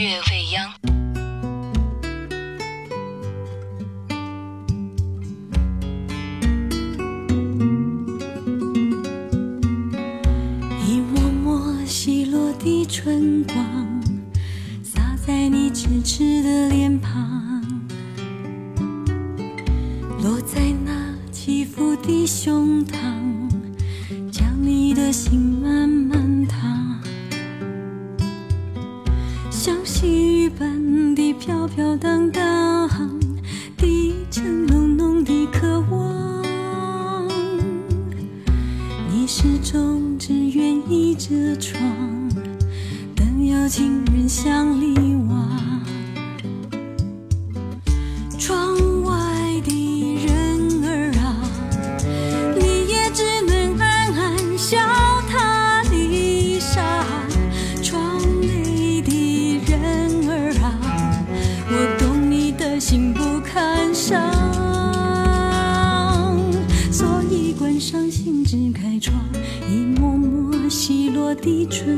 月未央。人向里望。窗外的人儿啊，你也只能暗暗笑他离殇。窗内的人儿啊，我懂你的心不堪伤。所以关上心，只开窗，一抹抹稀落的春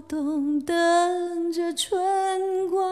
过冬，等着春光，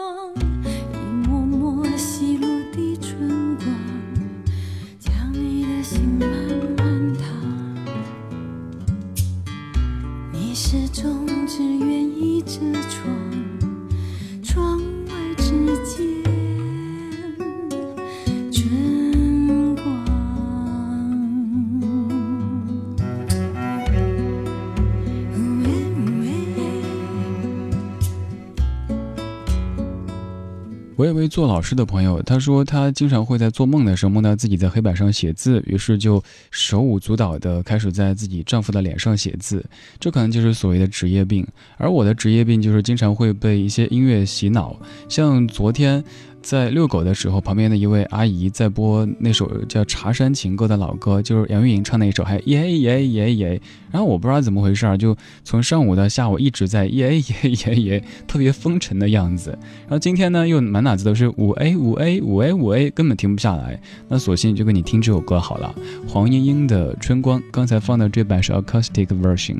我有位做老师的朋友，他说他经常会在做梦的时候梦到自己在黑板上写字，于是就手舞足蹈的开始在自己丈夫的脸上写字，这可能就是所谓的职业病。而我的职业病就是经常会被一些音乐洗脑，像昨天。在遛狗的时候，旁边的一位阿姨在播那首叫《茶山情歌》的老歌，就是杨钰莹唱那一首，还耶耶耶耶。然后我不知道怎么回事，就从上午到下午一直在耶耶耶耶，特别风尘的样子。然后今天呢，又满脑子都是五 A 五 A 五 A 五 A，根本停不下来。那索性就给你听这首歌好了，黄莺莺的《春光》，刚才放的这版是 acoustic version。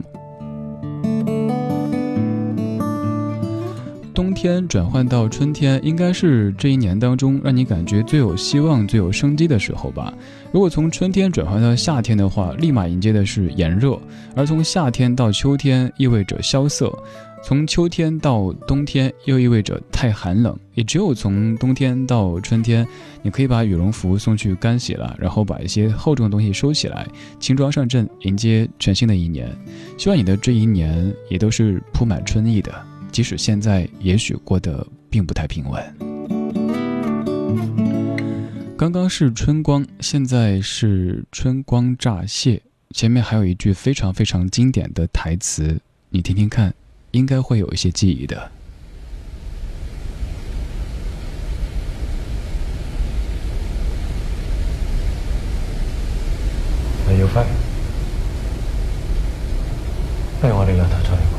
冬天转换到春天，应该是这一年当中让你感觉最有希望、最有生机的时候吧。如果从春天转换到夏天的话，立马迎接的是炎热；而从夏天到秋天，意味着萧瑟；从秋天到冬天，又意味着太寒冷。也只有从冬天到春天，你可以把羽绒服送去干洗了，然后把一些厚重的东西收起来，轻装上阵，迎接全新的一年。希望你的这一年也都是铺满春意的。即使现在也许过得并不太平稳。刚刚是春光，现在是春光乍泄。前面还有一句非常非常经典的台词，你听听看，应该会有一些记忆的。有份，不如我哋两头再。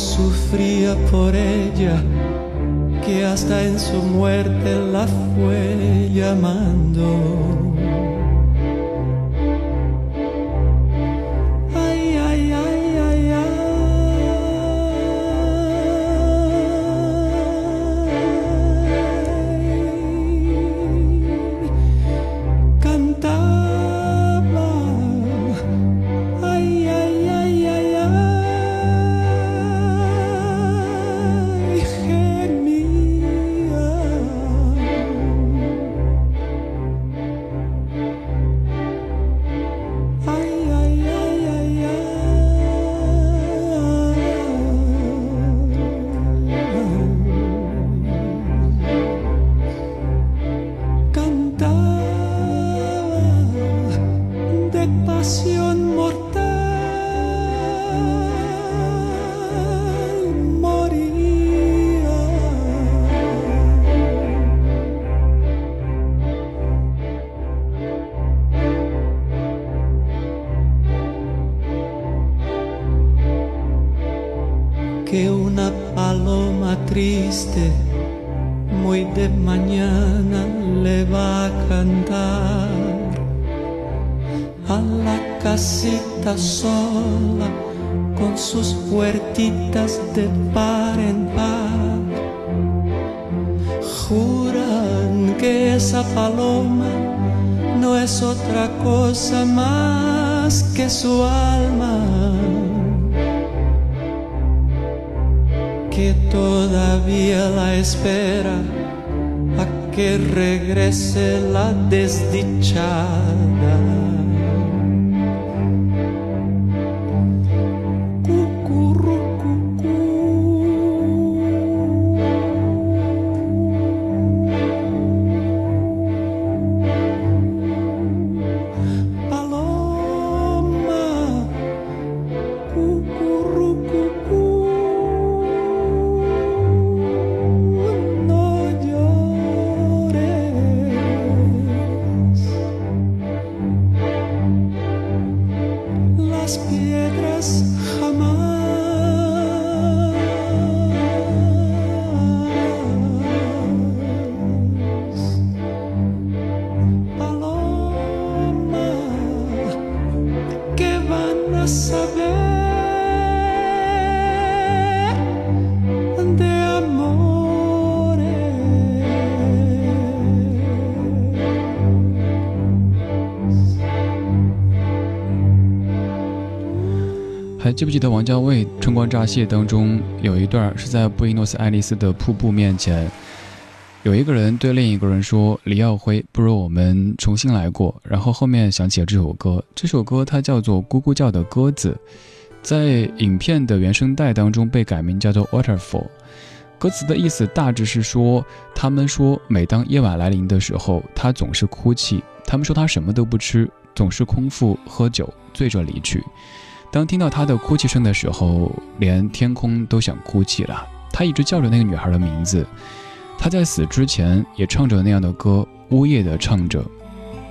Sufría por ella, que hasta en su muerte la fue llamando. A la casita sola con sus puertitas de par en par. Juran que esa paloma no es otra cosa más que su alma. Que todavía la espera que regrese la desdichada. 记不记得王家卫《春光乍泄》当中有一段是在布宜诺斯艾利斯的瀑布面前，有一个人对另一个人说：“李耀辉，不如我们重新来过。”然后后面想起了这首歌，这首歌它叫做《咕咕叫的鸽子》，在影片的原声带当中被改名叫做《Waterfall》。歌词的意思大致是说，他们说每当夜晚来临的时候，他总是哭泣。他们说他什么都不吃，总是空腹喝酒，醉着离去。当听到他的哭泣声的时候，连天空都想哭泣了。他一直叫着那个女孩的名字。他在死之前也唱着那样的歌，呜咽地唱着。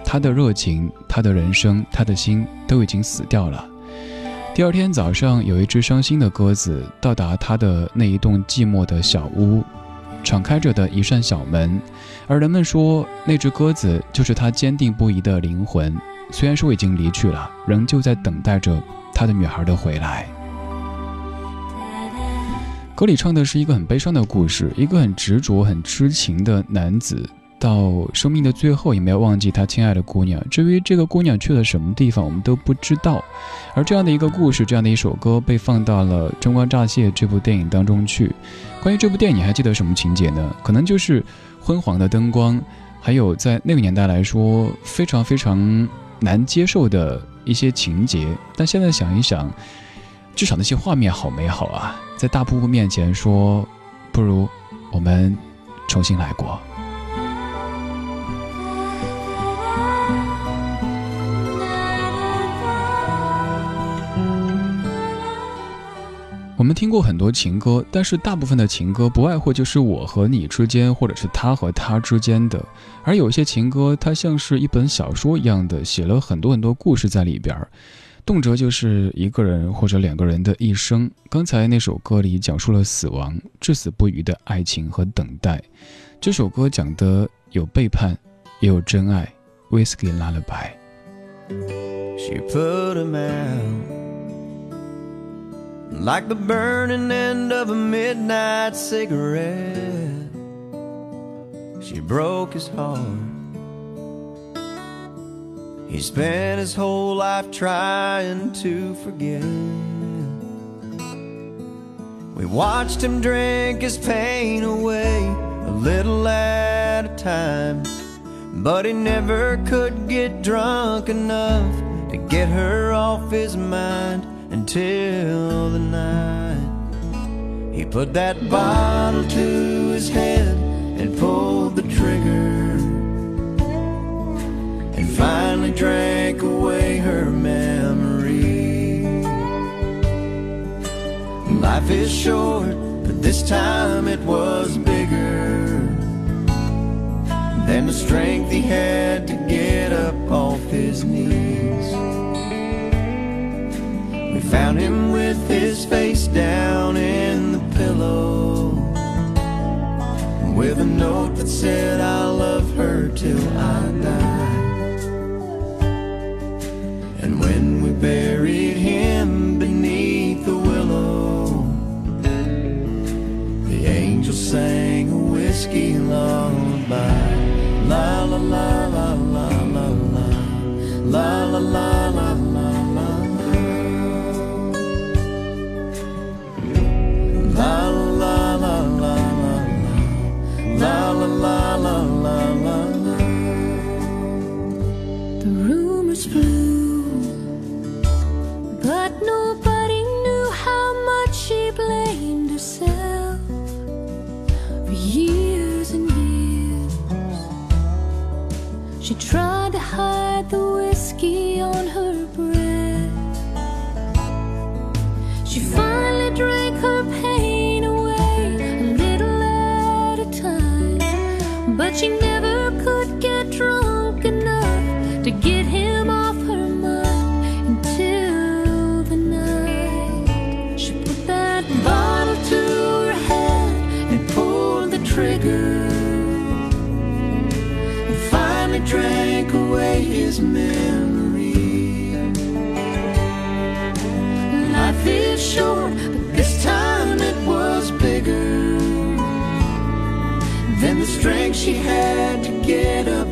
他的热情，他的人生，他的心都已经死掉了。第二天早上，有一只伤心的鸽子到达他的那一栋寂寞的小屋，敞开着的一扇小门，而人们说那只鸽子就是他坚定不移的灵魂。虽然说已经离去了，仍旧在等待着他的女孩的回来。歌里唱的是一个很悲伤的故事，一个很执着、很痴情的男子，到生命的最后也没有忘记他亲爱的姑娘。至于这个姑娘去了什么地方，我们都不知道。而这样的一个故事，这样的一首歌被放到了《春光乍泄》这部电影当中去。关于这部电影，你还记得什么情节呢？可能就是昏黄的灯光，还有在那个年代来说非常非常难接受的一些情节。但现在想一想，至少那些画面好美好啊！在大瀑布面前说，不如我们重新来过。我们听过很多情歌，但是大部分的情歌不外乎就是我和你之间，或者是他和他之间的。而有些情歌，它像是一本小说一样的，写了很多很多故事在里边儿，动辄就是一个人或者两个人的一生。刚才那首歌里讲述了死亡、至死不渝的爱情和等待。这首歌讲的有背叛，也有真爱。Whiskey Lullaby。Like the burning end of a midnight cigarette. She broke his heart. He spent his whole life trying to forget. We watched him drink his pain away a little at a time. But he never could get drunk enough to get her off his mind until the night he put that bottle to his head and pulled the trigger and finally drank away her memory. Life is short, but this time it was bigger than the strength he had to get up off his knees. Found him with his face down in the pillow With a note that said I love her till I die. And when we buried him beneath the willow The angel sang a whiskey lullaby. La la la la la la la La la la To hide the whiskey on her breath. She finally drank her pain away, a little at a time, but she. short, but this time it was bigger than the strength she had to get up.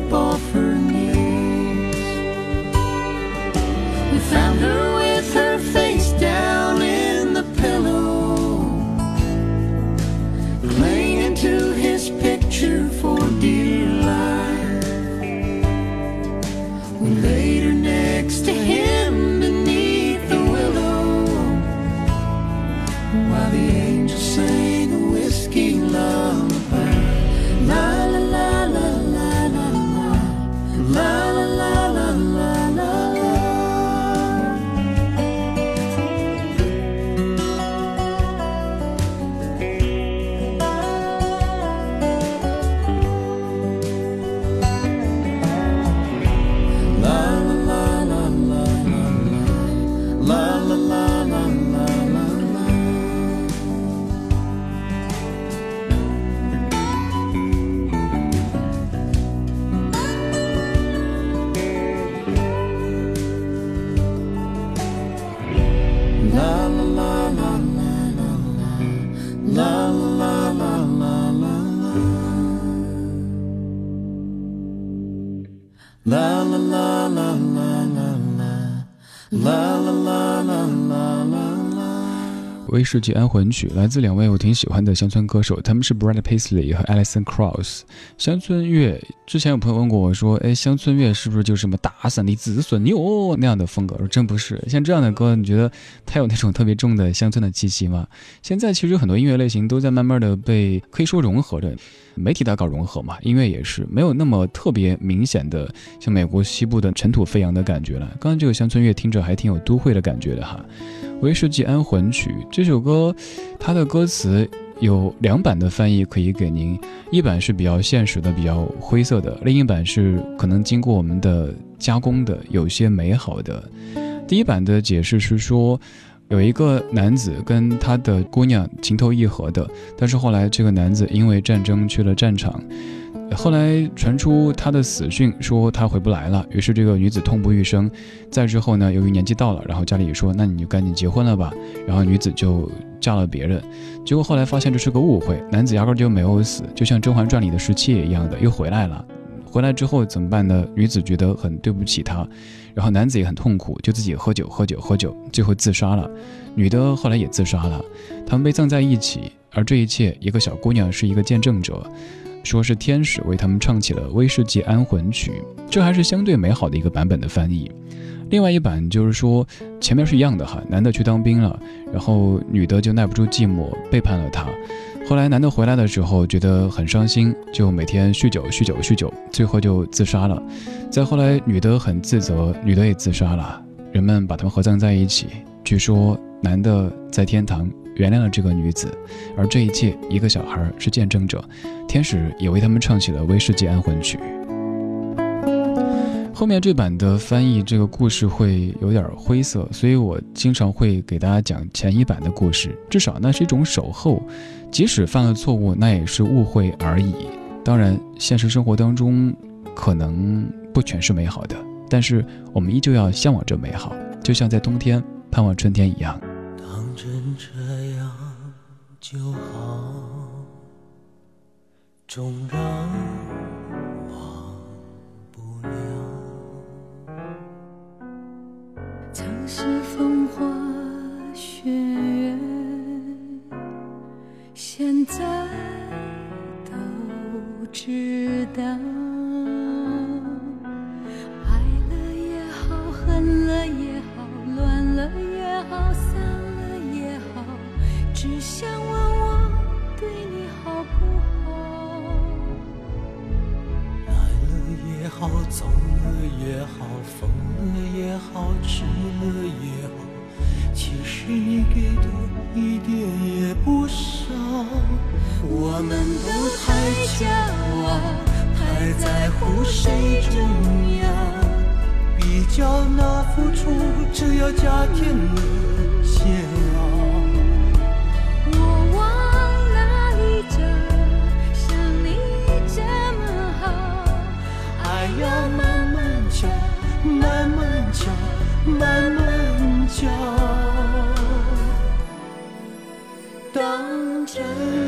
威士忌安魂曲来自两位我挺喜欢的乡村歌手，他们是 Brad Paisley 和 Alison Krauss。乡村乐之前有朋友问过我说：“哎，乡村乐是不是就什么打散的子孙哟那样的风格？”我说真不是，像这样的歌，你觉得它有那种特别重的乡村的气息吗？现在其实很多音乐类型都在慢慢的被可以说融合着，媒体在搞融合嘛，音乐也是没有那么特别明显的像美国西部的尘土飞扬的感觉了。刚刚这个乡村乐听着还挺有都会的感觉的哈。《威士忌安魂曲》这首歌，它的歌词有两版的翻译可以给您，一版是比较现实的、比较灰色的，另一版是可能经过我们的加工的、有些美好的。第一版的解释是说，有一个男子跟他的姑娘情投意合的，但是后来这个男子因为战争去了战场。后来传出他的死讯，说他回不来了。于是这个女子痛不欲生。再之后呢，由于年纪到了，然后家里也说：“那你就赶紧结婚了吧。”然后女子就嫁了别人。结果后来发现这是个误会，男子压根就没有死，就像《甄嬛传》里的十七爷一样的又回来了。回来之后怎么办呢？女子觉得很对不起他，然后男子也很痛苦，就自己喝酒喝酒喝酒，最后自杀了。女的后来也自杀了，他们被葬在一起。而这一切，一个小姑娘是一个见证者。说是天使为他们唱起了《威士忌安魂曲》，这还是相对美好的一个版本的翻译。另外一版就是说，前面是一样的哈，男的去当兵了，然后女的就耐不住寂寞背叛了他。后来男的回来的时候觉得很伤心，就每天酗酒酗酒酗酒，最后就自杀了。再后来女的很自责，女的也自杀了，人们把他们合葬在一起。据说男的在天堂。原谅了这个女子，而这一切，一个小孩是见证者，天使也为他们唱起了《威士忌安魂曲》。后面这版的翻译，这个故事会有点灰色，所以我经常会给大家讲前一版的故事，至少那是一种守候，即使犯了错误，那也是误会而已。当然，现实生活当中可能不全是美好的，但是我们依旧要向往着美好，就像在冬天盼望春天一样。当真这就好，纵然忘不了。曾是风花雪月，现在都知道。想问我对你。好不好？来了也好走了也好，疯了也好，吃了也好，其实你给的一点也不少。我们都太骄傲，太在乎谁重要，比较那付出，只要加添了人。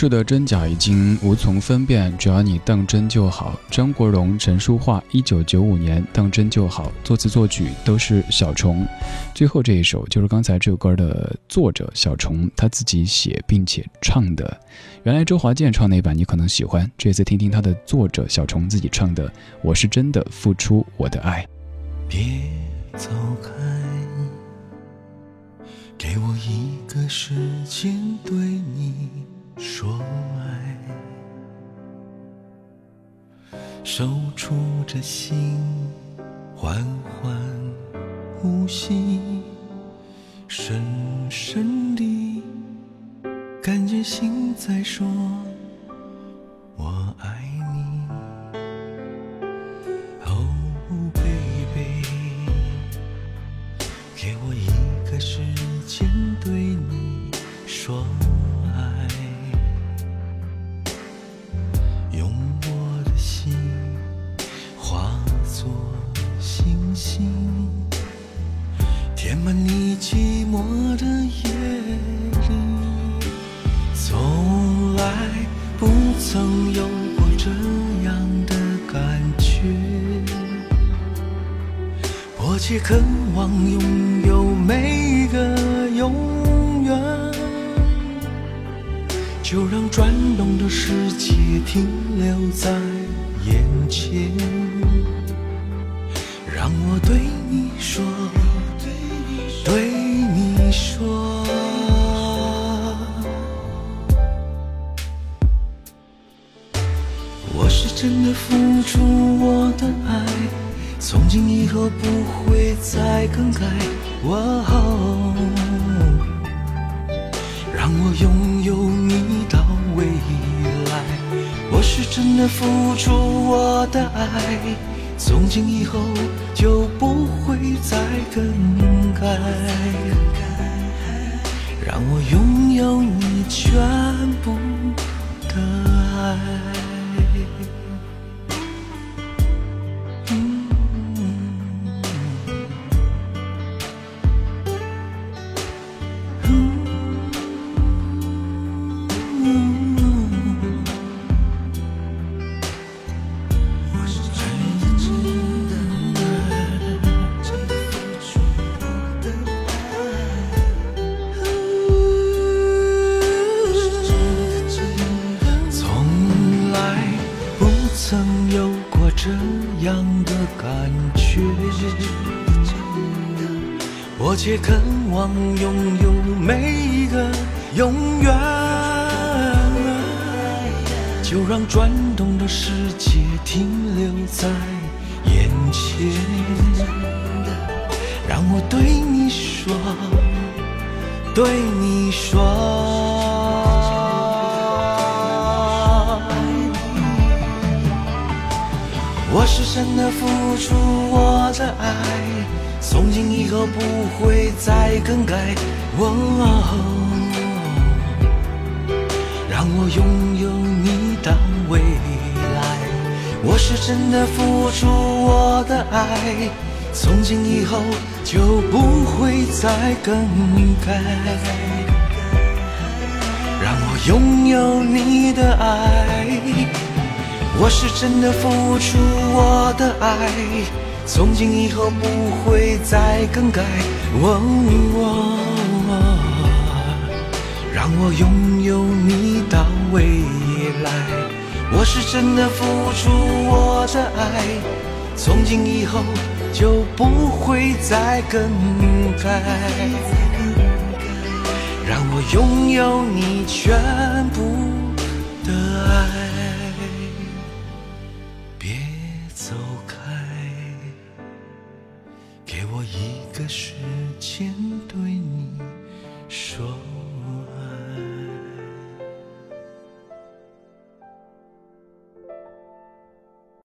事的真假已经无从分辨，只要你当真就好。张国荣、陈淑桦，一九九五年《当真就好》，作词作曲都是小虫。最后这一首就是刚才这首歌的作者小虫他自己写并且唱的。原来周华健唱那版你可能喜欢，这次听听他的作者小虫自己唱的《我是真的付出我的爱》。别走开，给我一个时间对你说爱，守住这心，缓缓呼吸，深深地感觉心在说曾有过这样的感觉，迫切渴望拥有每一个永远，就让转动的世界停留在眼前，让我对你说，对你说。从今以后不会再更改。哇哦，让我拥有你到未来。我是真的付出我的爱，从今以后就不会再更改。让我拥有你全部望拥有每一个永远。就让转动的世界停留在眼前，让我对你说，对你说。我是真的付出我的爱，从今以后不会再更改。哦让我拥有你的未来。我是真的付出我的爱，从今以后就不会再更改。让我拥有你的爱，我是真的付出我的爱，从今以后不会再更改。让我拥有你到未来，我是真的付出我的爱，从今以后就不会再更改。让我拥有你全部的爱，